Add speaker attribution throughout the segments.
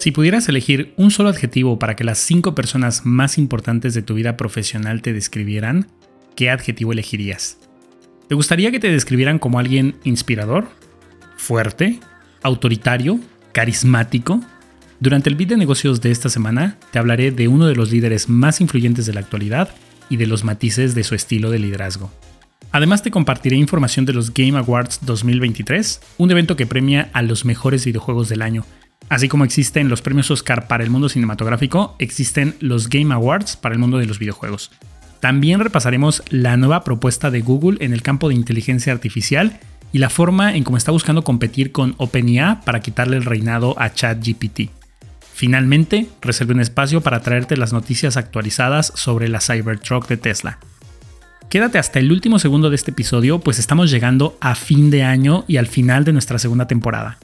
Speaker 1: Si pudieras elegir un solo adjetivo para que las cinco personas más importantes de tu vida profesional te describieran, ¿qué adjetivo elegirías? ¿Te gustaría que te describieran como alguien inspirador? ¿Fuerte? ¿Autoritario? ¿Carismático? Durante el beat de negocios de esta semana te hablaré de uno de los líderes más influyentes de la actualidad y de los matices de su estilo de liderazgo. Además te compartiré información de los Game Awards 2023, un evento que premia a los mejores videojuegos del año Así como existen los premios Oscar para el mundo cinematográfico, existen los Game Awards para el mundo de los videojuegos. También repasaremos la nueva propuesta de Google en el campo de inteligencia artificial y la forma en cómo está buscando competir con OpenIA para quitarle el reinado a ChatGPT. Finalmente, reservé un espacio para traerte las noticias actualizadas sobre la Cybertruck de Tesla. Quédate hasta el último segundo de este episodio, pues estamos llegando a fin de año y al final de nuestra segunda temporada.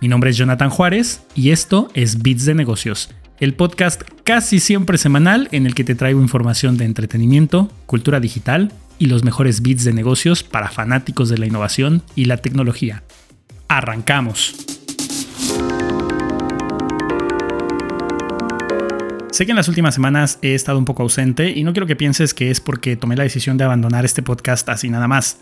Speaker 1: Mi nombre es Jonathan Juárez y esto es Bits de Negocios, el podcast casi siempre semanal en el que te traigo información de entretenimiento, cultura digital y los mejores bits de negocios para fanáticos de la innovación y la tecnología. Arrancamos. Sé que en las últimas semanas he estado un poco ausente y no quiero que pienses que es porque tomé la decisión de abandonar este podcast así nada más.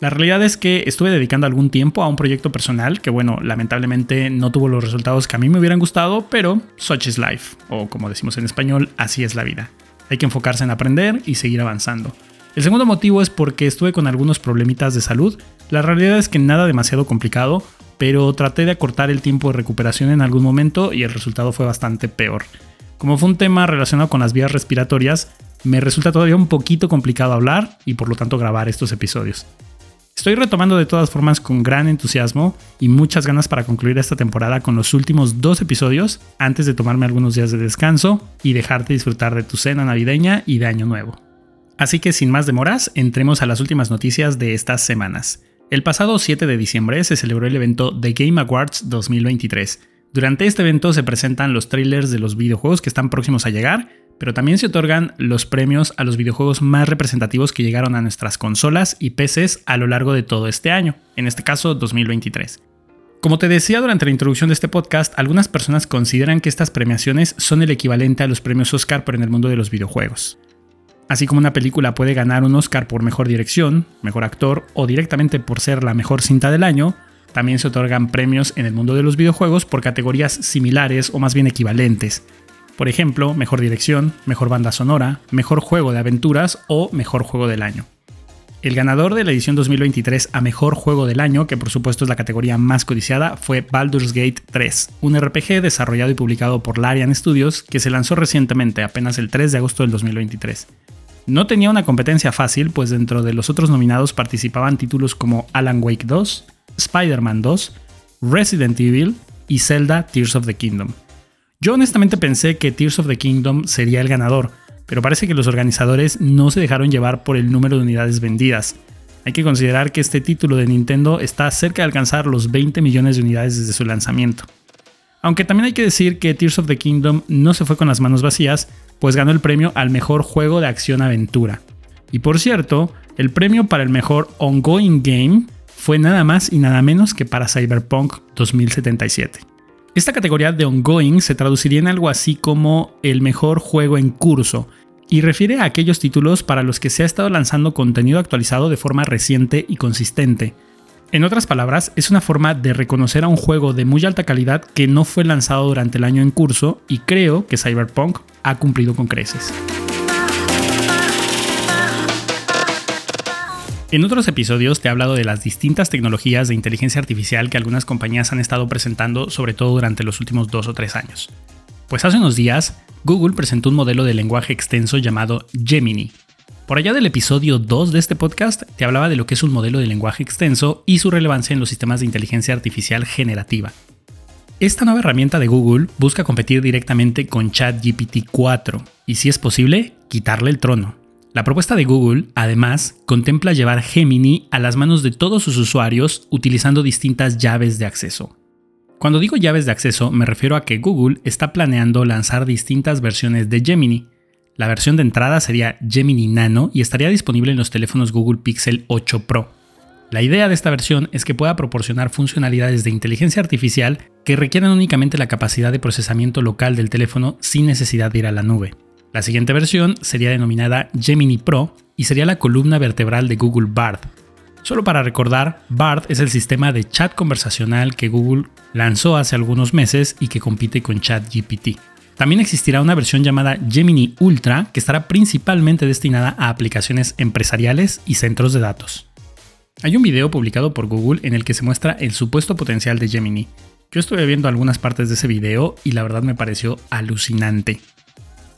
Speaker 1: La realidad es que estuve dedicando algún tiempo a un proyecto personal que, bueno, lamentablemente no tuvo los resultados que a mí me hubieran gustado, pero such is life, o como decimos en español, así es la vida. Hay que enfocarse en aprender y seguir avanzando. El segundo motivo es porque estuve con algunos problemitas de salud. La realidad es que nada demasiado complicado, pero traté de acortar el tiempo de recuperación en algún momento y el resultado fue bastante peor. Como fue un tema relacionado con las vías respiratorias, me resulta todavía un poquito complicado hablar y por lo tanto grabar estos episodios. Estoy retomando de todas formas con gran entusiasmo y muchas ganas para concluir esta temporada con los últimos dos episodios antes de tomarme algunos días de descanso y dejarte disfrutar de tu cena navideña y de Año Nuevo. Así que sin más demoras, entremos a las últimas noticias de estas semanas. El pasado 7 de diciembre se celebró el evento The Game Awards 2023. Durante este evento se presentan los trailers de los videojuegos que están próximos a llegar pero también se otorgan los premios a los videojuegos más representativos que llegaron a nuestras consolas y PCs a lo largo de todo este año, en este caso 2023. Como te decía durante la introducción de este podcast, algunas personas consideran que estas premiaciones son el equivalente a los premios Oscar pero en el mundo de los videojuegos. Así como una película puede ganar un Oscar por mejor dirección, mejor actor o directamente por ser la mejor cinta del año, también se otorgan premios en el mundo de los videojuegos por categorías similares o más bien equivalentes, por ejemplo, mejor dirección, mejor banda sonora, mejor juego de aventuras o mejor juego del año. El ganador de la edición 2023 a mejor juego del año, que por supuesto es la categoría más codiciada, fue Baldur's Gate 3, un RPG desarrollado y publicado por Larian Studios que se lanzó recientemente, apenas el 3 de agosto del 2023. No tenía una competencia fácil, pues dentro de los otros nominados participaban títulos como Alan Wake 2, Spider-Man 2, Resident Evil y Zelda Tears of the Kingdom. Yo honestamente pensé que Tears of the Kingdom sería el ganador, pero parece que los organizadores no se dejaron llevar por el número de unidades vendidas. Hay que considerar que este título de Nintendo está cerca de alcanzar los 20 millones de unidades desde su lanzamiento. Aunque también hay que decir que Tears of the Kingdom no se fue con las manos vacías, pues ganó el premio al mejor juego de acción-aventura. Y por cierto, el premio para el mejor ongoing game fue nada más y nada menos que para Cyberpunk 2077. Esta categoría de ongoing se traduciría en algo así como el mejor juego en curso y refiere a aquellos títulos para los que se ha estado lanzando contenido actualizado de forma reciente y consistente. En otras palabras, es una forma de reconocer a un juego de muy alta calidad que no fue lanzado durante el año en curso y creo que Cyberpunk ha cumplido con creces. En otros episodios te he hablado de las distintas tecnologías de inteligencia artificial que algunas compañías han estado presentando, sobre todo durante los últimos dos o tres años. Pues hace unos días, Google presentó un modelo de lenguaje extenso llamado Gemini. Por allá del episodio 2 de este podcast te hablaba de lo que es un modelo de lenguaje extenso y su relevancia en los sistemas de inteligencia artificial generativa. Esta nueva herramienta de Google busca competir directamente con ChatGPT 4 y si es posible, quitarle el trono. La propuesta de Google, además, contempla llevar Gemini a las manos de todos sus usuarios utilizando distintas llaves de acceso. Cuando digo llaves de acceso me refiero a que Google está planeando lanzar distintas versiones de Gemini. La versión de entrada sería Gemini Nano y estaría disponible en los teléfonos Google Pixel 8 Pro. La idea de esta versión es que pueda proporcionar funcionalidades de inteligencia artificial que requieran únicamente la capacidad de procesamiento local del teléfono sin necesidad de ir a la nube. La siguiente versión sería denominada Gemini Pro y sería la columna vertebral de Google Bard. Solo para recordar, Bard es el sistema de chat conversacional que Google lanzó hace algunos meses y que compite con ChatGPT. También existirá una versión llamada Gemini Ultra que estará principalmente destinada a aplicaciones empresariales y centros de datos. Hay un video publicado por Google en el que se muestra el supuesto potencial de Gemini. Yo estuve viendo algunas partes de ese video y la verdad me pareció alucinante.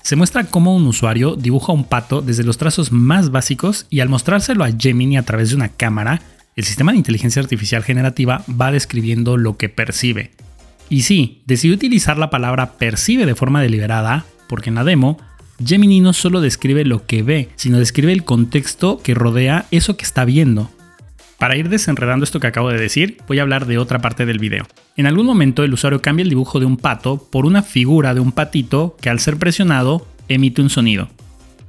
Speaker 1: Se muestra cómo un usuario dibuja un pato desde los trazos más básicos y al mostrárselo a Gemini a través de una cámara, el sistema de inteligencia artificial generativa va describiendo lo que percibe. Y sí, decidí utilizar la palabra percibe de forma deliberada, porque en la demo, Gemini no solo describe lo que ve, sino describe el contexto que rodea eso que está viendo. Para ir desenredando esto que acabo de decir, voy a hablar de otra parte del video. En algún momento el usuario cambia el dibujo de un pato por una figura de un patito que al ser presionado emite un sonido.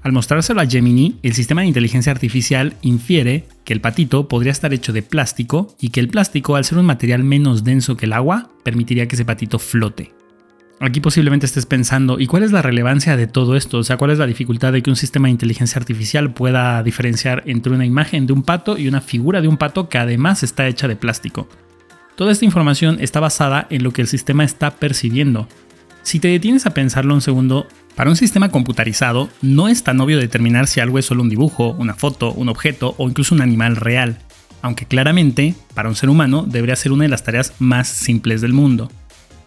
Speaker 1: Al mostrárselo a Gemini, el sistema de inteligencia artificial infiere que el patito podría estar hecho de plástico y que el plástico, al ser un material menos denso que el agua, permitiría que ese patito flote. Aquí posiblemente estés pensando, ¿y cuál es la relevancia de todo esto? O sea, ¿cuál es la dificultad de que un sistema de inteligencia artificial pueda diferenciar entre una imagen de un pato y una figura de un pato que además está hecha de plástico? Toda esta información está basada en lo que el sistema está percibiendo. Si te detienes a pensarlo un segundo, para un sistema computarizado no es tan obvio determinar si algo es solo un dibujo, una foto, un objeto o incluso un animal real, aunque claramente, para un ser humano, debería ser una de las tareas más simples del mundo.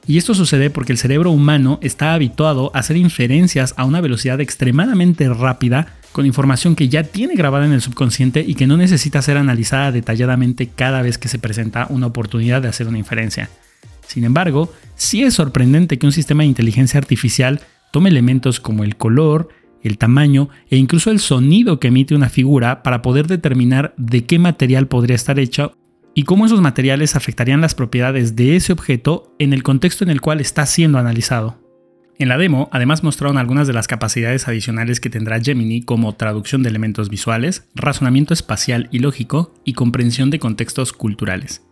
Speaker 1: Y esto sucede porque el cerebro humano está habituado a hacer inferencias a una velocidad extremadamente rápida con información que ya tiene grabada en el subconsciente y que no necesita ser analizada detalladamente cada vez que se presenta una oportunidad de hacer una inferencia. Sin embargo, sí es sorprendente que un sistema de inteligencia artificial tome elementos como el color, el tamaño e incluso el sonido que emite una figura para poder determinar de qué material podría estar hecha y cómo esos materiales afectarían las propiedades de ese objeto en el contexto en el cual está siendo analizado. En la demo, además mostraron algunas de las capacidades adicionales que tendrá Gemini como traducción de elementos visuales, razonamiento espacial y lógico y comprensión de contextos culturales.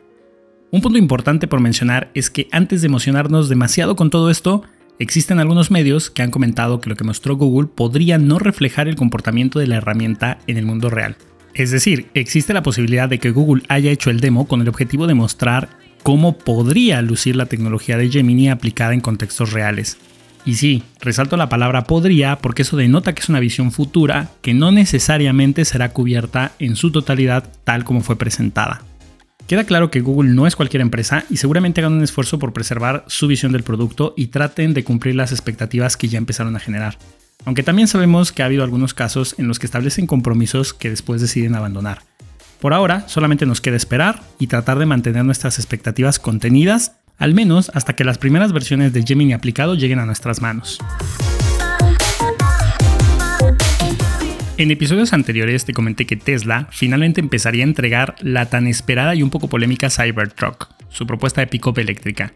Speaker 1: Un punto importante por mencionar es que antes de emocionarnos demasiado con todo esto, existen algunos medios que han comentado que lo que mostró Google podría no reflejar el comportamiento de la herramienta en el mundo real. Es decir, existe la posibilidad de que Google haya hecho el demo con el objetivo de mostrar cómo podría lucir la tecnología de Gemini aplicada en contextos reales. Y sí, resalto la palabra podría porque eso denota que es una visión futura que no necesariamente será cubierta en su totalidad tal como fue presentada. Queda claro que Google no es cualquier empresa y seguramente hagan un esfuerzo por preservar su visión del producto y traten de cumplir las expectativas que ya empezaron a generar aunque también sabemos que ha habido algunos casos en los que establecen compromisos que después deciden abandonar. Por ahora, solamente nos queda esperar y tratar de mantener nuestras expectativas contenidas, al menos hasta que las primeras versiones de Gemini aplicado lleguen a nuestras manos. En episodios anteriores te comenté que Tesla finalmente empezaría a entregar la tan esperada y un poco polémica Cybertruck, su propuesta de pick-up eléctrica,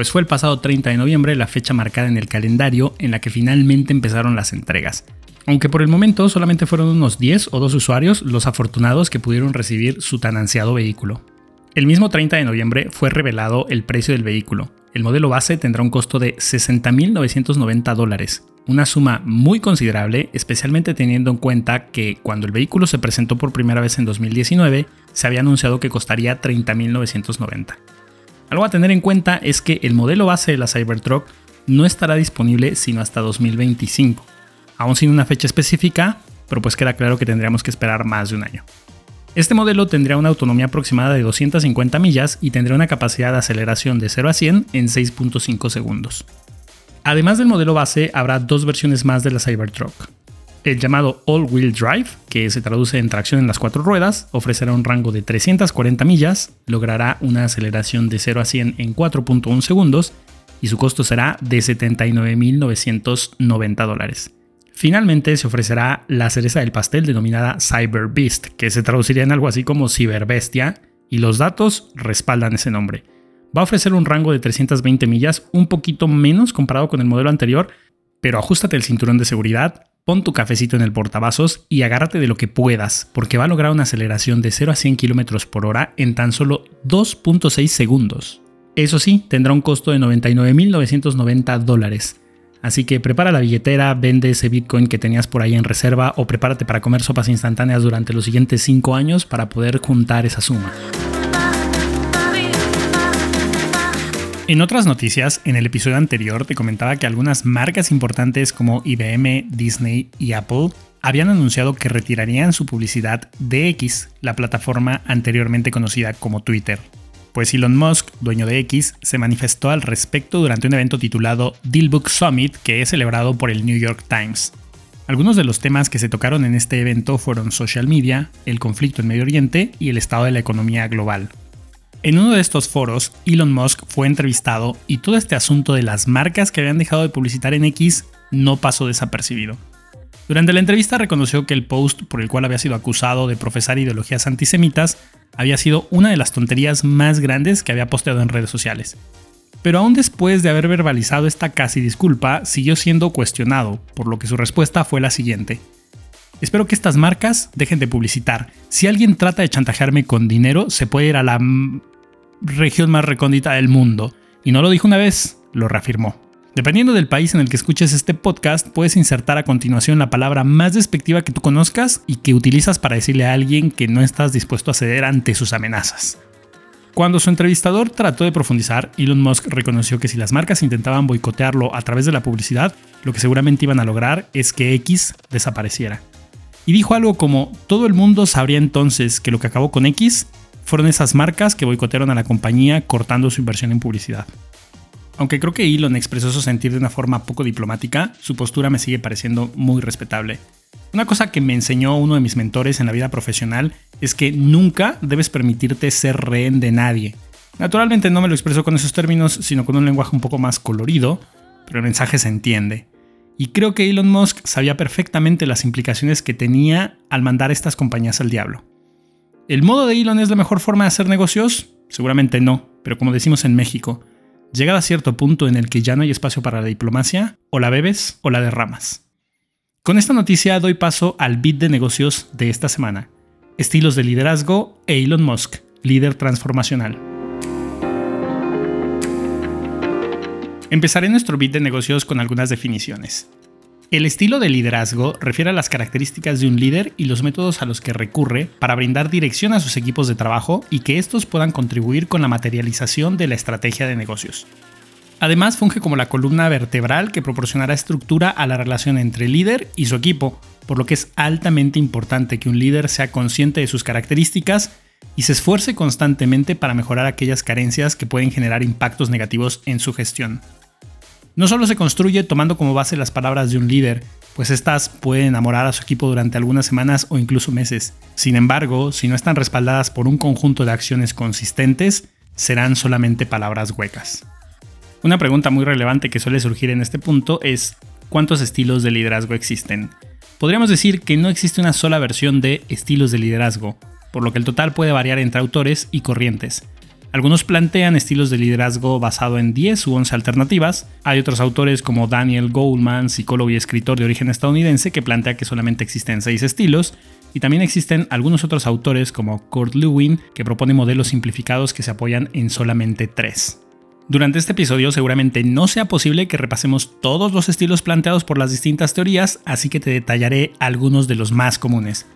Speaker 1: pues fue el pasado 30 de noviembre la fecha marcada en el calendario en la que finalmente empezaron las entregas. Aunque por el momento solamente fueron unos 10 o 2 usuarios los afortunados que pudieron recibir su tan ansiado vehículo. El mismo 30 de noviembre fue revelado el precio del vehículo. El modelo base tendrá un costo de 60.990 dólares, una suma muy considerable, especialmente teniendo en cuenta que cuando el vehículo se presentó por primera vez en 2019, se había anunciado que costaría 30.990. Algo a tener en cuenta es que el modelo base de la Cybertruck no estará disponible sino hasta 2025, aún sin una fecha específica, pero pues queda claro que tendríamos que esperar más de un año. Este modelo tendría una autonomía aproximada de 250 millas y tendría una capacidad de aceleración de 0 a 100 en 6.5 segundos. Además del modelo base, habrá dos versiones más de la Cybertruck. El llamado All-Wheel Drive, que se traduce en tracción en las cuatro ruedas, ofrecerá un rango de 340 millas, logrará una aceleración de 0 a 100 en 4.1 segundos y su costo será de 79.990 dólares. Finalmente se ofrecerá la cereza del pastel denominada Cyber Beast, que se traduciría en algo así como ciberbestia, y los datos respaldan ese nombre. Va a ofrecer un rango de 320 millas, un poquito menos comparado con el modelo anterior, pero ajustate el cinturón de seguridad pon tu cafecito en el portavasos y agárrate de lo que puedas, porque va a lograr una aceleración de 0 a 100 km por hora en tan solo 2.6 segundos. Eso sí, tendrá un costo de 99.990 dólares. Así que prepara la billetera, vende ese Bitcoin que tenías por ahí en reserva o prepárate para comer sopas instantáneas durante los siguientes 5 años para poder juntar esa suma. En otras noticias, en el episodio anterior te comentaba que algunas marcas importantes como IBM, Disney y Apple habían anunciado que retirarían su publicidad de X, la plataforma anteriormente conocida como Twitter. Pues Elon Musk, dueño de X, se manifestó al respecto durante un evento titulado Dealbook Summit que es celebrado por el New York Times. Algunos de los temas que se tocaron en este evento fueron social media, el conflicto en Medio Oriente y el estado de la economía global. En uno de estos foros, Elon Musk fue entrevistado y todo este asunto de las marcas que habían dejado de publicitar en X no pasó desapercibido. Durante la entrevista reconoció que el post por el cual había sido acusado de profesar ideologías antisemitas había sido una de las tonterías más grandes que había posteado en redes sociales. Pero aún después de haber verbalizado esta casi disculpa, siguió siendo cuestionado, por lo que su respuesta fue la siguiente. Espero que estas marcas dejen de publicitar. Si alguien trata de chantajearme con dinero, se puede ir a la región más recóndita del mundo. Y no lo dijo una vez, lo reafirmó. Dependiendo del país en el que escuches este podcast, puedes insertar a continuación la palabra más despectiva que tú conozcas y que utilizas para decirle a alguien que no estás dispuesto a ceder ante sus amenazas. Cuando su entrevistador trató de profundizar, Elon Musk reconoció que si las marcas intentaban boicotearlo a través de la publicidad, lo que seguramente iban a lograr es que X desapareciera. Y dijo algo como, todo el mundo sabría entonces que lo que acabó con X fueron esas marcas que boicotearon a la compañía cortando su inversión en publicidad. Aunque creo que Elon expresó su sentir de una forma poco diplomática, su postura me sigue pareciendo muy respetable. Una cosa que me enseñó uno de mis mentores en la vida profesional es que nunca debes permitirte ser rehén de nadie. Naturalmente no me lo expreso con esos términos, sino con un lenguaje un poco más colorido, pero el mensaje se entiende. Y creo que Elon Musk sabía perfectamente las implicaciones que tenía al mandar estas compañías al diablo. ¿El modo de Elon es la mejor forma de hacer negocios? Seguramente no, pero como decimos en México, llegado a cierto punto en el que ya no hay espacio para la diplomacia, o la bebes o la derramas. Con esta noticia doy paso al bit de negocios de esta semana. Estilos de liderazgo e Elon Musk, líder transformacional. Empezaré nuestro bit de negocios con algunas definiciones. El estilo de liderazgo refiere a las características de un líder y los métodos a los que recurre para brindar dirección a sus equipos de trabajo y que estos puedan contribuir con la materialización de la estrategia de negocios. Además, funge como la columna vertebral que proporcionará estructura a la relación entre el líder y su equipo, por lo que es altamente importante que un líder sea consciente de sus características y se esfuerce constantemente para mejorar aquellas carencias que pueden generar impactos negativos en su gestión. No solo se construye tomando como base las palabras de un líder, pues estas pueden enamorar a su equipo durante algunas semanas o incluso meses. Sin embargo, si no están respaldadas por un conjunto de acciones consistentes, serán solamente palabras huecas. Una pregunta muy relevante que suele surgir en este punto es ¿cuántos estilos de liderazgo existen? Podríamos decir que no existe una sola versión de estilos de liderazgo, por lo que el total puede variar entre autores y corrientes. Algunos plantean estilos de liderazgo basado en 10 u 11 alternativas. Hay otros autores como Daniel Goldman, psicólogo y escritor de origen estadounidense, que plantea que solamente existen 6 estilos. Y también existen algunos otros autores como Kurt Lewin, que propone modelos simplificados que se apoyan en solamente 3. Durante este episodio seguramente no sea posible que repasemos todos los estilos planteados por las distintas teorías, así que te detallaré algunos de los más comunes.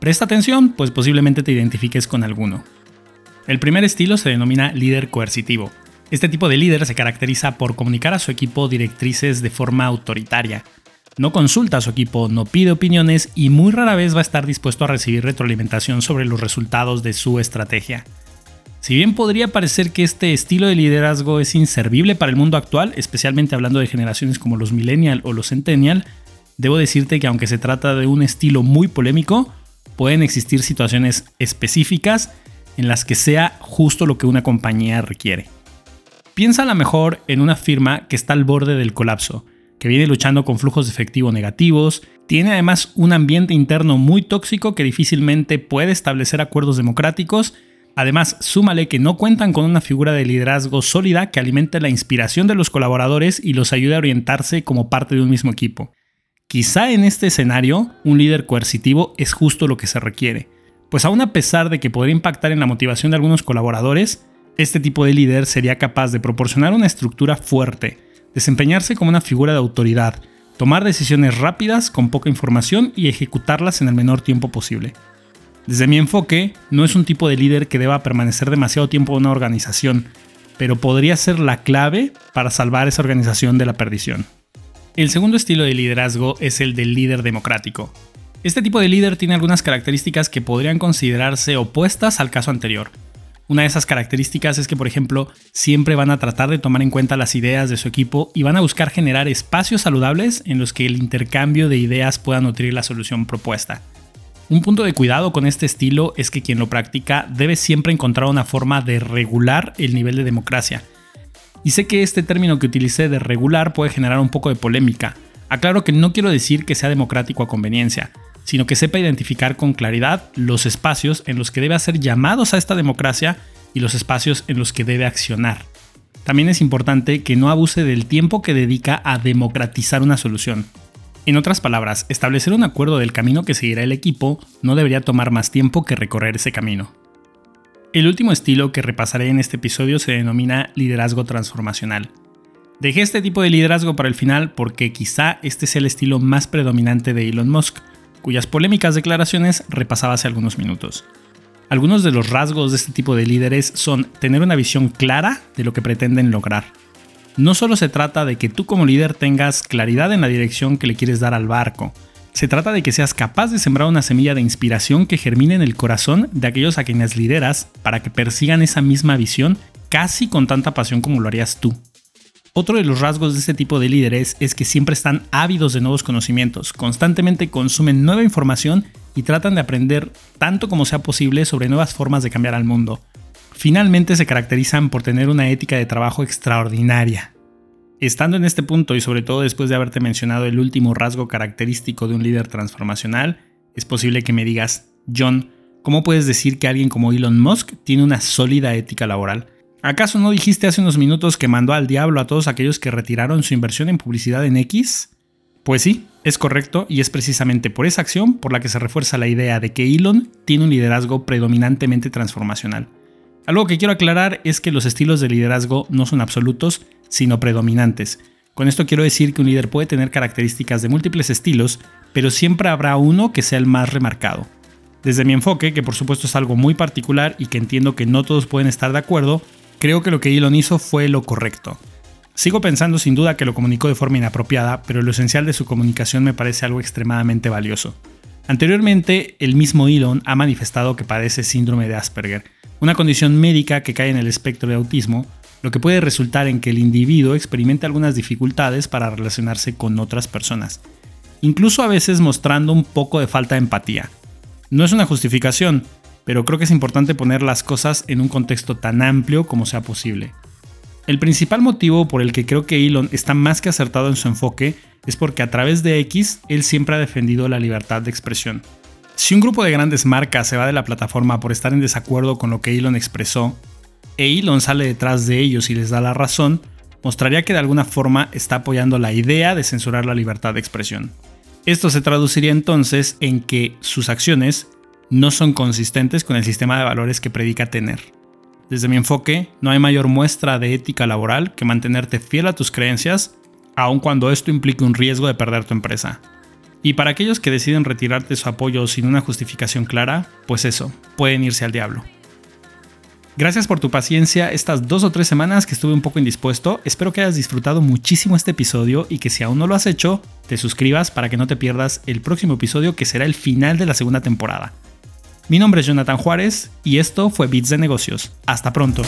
Speaker 1: Presta atención, pues posiblemente te identifiques con alguno. El primer estilo se denomina líder coercitivo. Este tipo de líder se caracteriza por comunicar a su equipo directrices de forma autoritaria. No consulta a su equipo, no pide opiniones y muy rara vez va a estar dispuesto a recibir retroalimentación sobre los resultados de su estrategia. Si bien podría parecer que este estilo de liderazgo es inservible para el mundo actual, especialmente hablando de generaciones como los millennial o los centennial, debo decirte que aunque se trata de un estilo muy polémico, pueden existir situaciones específicas en las que sea justo lo que una compañía requiere. Piensa a lo mejor en una firma que está al borde del colapso, que viene luchando con flujos de efectivo negativos, tiene además un ambiente interno muy tóxico que difícilmente puede establecer acuerdos democráticos, además súmale que no cuentan con una figura de liderazgo sólida que alimente la inspiración de los colaboradores y los ayude a orientarse como parte de un mismo equipo. Quizá en este escenario, un líder coercitivo es justo lo que se requiere, pues aún a pesar de que podría impactar en la motivación de algunos colaboradores, este tipo de líder sería capaz de proporcionar una estructura fuerte, desempeñarse como una figura de autoridad, tomar decisiones rápidas con poca información y ejecutarlas en el menor tiempo posible. Desde mi enfoque, no es un tipo de líder que deba permanecer demasiado tiempo en una organización, pero podría ser la clave para salvar esa organización de la perdición. El segundo estilo de liderazgo es el del líder democrático. Este tipo de líder tiene algunas características que podrían considerarse opuestas al caso anterior. Una de esas características es que, por ejemplo, siempre van a tratar de tomar en cuenta las ideas de su equipo y van a buscar generar espacios saludables en los que el intercambio de ideas pueda nutrir la solución propuesta. Un punto de cuidado con este estilo es que quien lo practica debe siempre encontrar una forma de regular el nivel de democracia. Y sé que este término que utilicé de regular puede generar un poco de polémica. Aclaro que no quiero decir que sea democrático a conveniencia, sino que sepa identificar con claridad los espacios en los que debe hacer llamados a esta democracia y los espacios en los que debe accionar. También es importante que no abuse del tiempo que dedica a democratizar una solución. En otras palabras, establecer un acuerdo del camino que seguirá el equipo no debería tomar más tiempo que recorrer ese camino. El último estilo que repasaré en este episodio se denomina liderazgo transformacional. Dejé este tipo de liderazgo para el final porque quizá este sea el estilo más predominante de Elon Musk, cuyas polémicas declaraciones repasaba hace algunos minutos. Algunos de los rasgos de este tipo de líderes son tener una visión clara de lo que pretenden lograr, no solo se trata de que tú como líder tengas claridad en la dirección que le quieres dar al barco, se trata de que seas capaz de sembrar una semilla de inspiración que germine en el corazón de aquellos a quienes lideras para que persigan esa misma visión casi con tanta pasión como lo harías tú. Otro de los rasgos de este tipo de líderes es que siempre están ávidos de nuevos conocimientos, constantemente consumen nueva información y tratan de aprender tanto como sea posible sobre nuevas formas de cambiar al mundo finalmente se caracterizan por tener una ética de trabajo extraordinaria. Estando en este punto y sobre todo después de haberte mencionado el último rasgo característico de un líder transformacional, es posible que me digas, John, ¿cómo puedes decir que alguien como Elon Musk tiene una sólida ética laboral? ¿Acaso no dijiste hace unos minutos que mandó al diablo a todos aquellos que retiraron su inversión en publicidad en X? Pues sí, es correcto y es precisamente por esa acción por la que se refuerza la idea de que Elon tiene un liderazgo predominantemente transformacional. Algo que quiero aclarar es que los estilos de liderazgo no son absolutos, sino predominantes. Con esto quiero decir que un líder puede tener características de múltiples estilos, pero siempre habrá uno que sea el más remarcado. Desde mi enfoque, que por supuesto es algo muy particular y que entiendo que no todos pueden estar de acuerdo, creo que lo que Elon hizo fue lo correcto. Sigo pensando sin duda que lo comunicó de forma inapropiada, pero lo esencial de su comunicación me parece algo extremadamente valioso. Anteriormente, el mismo Elon ha manifestado que padece síndrome de Asperger, una condición médica que cae en el espectro de autismo, lo que puede resultar en que el individuo experimente algunas dificultades para relacionarse con otras personas, incluso a veces mostrando un poco de falta de empatía. No es una justificación, pero creo que es importante poner las cosas en un contexto tan amplio como sea posible. El principal motivo por el que creo que Elon está más que acertado en su enfoque es porque a través de X él siempre ha defendido la libertad de expresión. Si un grupo de grandes marcas se va de la plataforma por estar en desacuerdo con lo que Elon expresó, e Elon sale detrás de ellos y les da la razón, mostraría que de alguna forma está apoyando la idea de censurar la libertad de expresión. Esto se traduciría entonces en que sus acciones no son consistentes con el sistema de valores que predica tener. Desde mi enfoque, no hay mayor muestra de ética laboral que mantenerte fiel a tus creencias, aun cuando esto implique un riesgo de perder tu empresa. Y para aquellos que deciden retirarte su apoyo sin una justificación clara, pues eso, pueden irse al diablo. Gracias por tu paciencia estas dos o tres semanas que estuve un poco indispuesto. Espero que hayas disfrutado muchísimo este episodio y que si aún no lo has hecho, te suscribas para que no te pierdas el próximo episodio que será el final de la segunda temporada. Mi nombre es Jonathan Juárez y esto fue Bits de Negocios. Hasta pronto.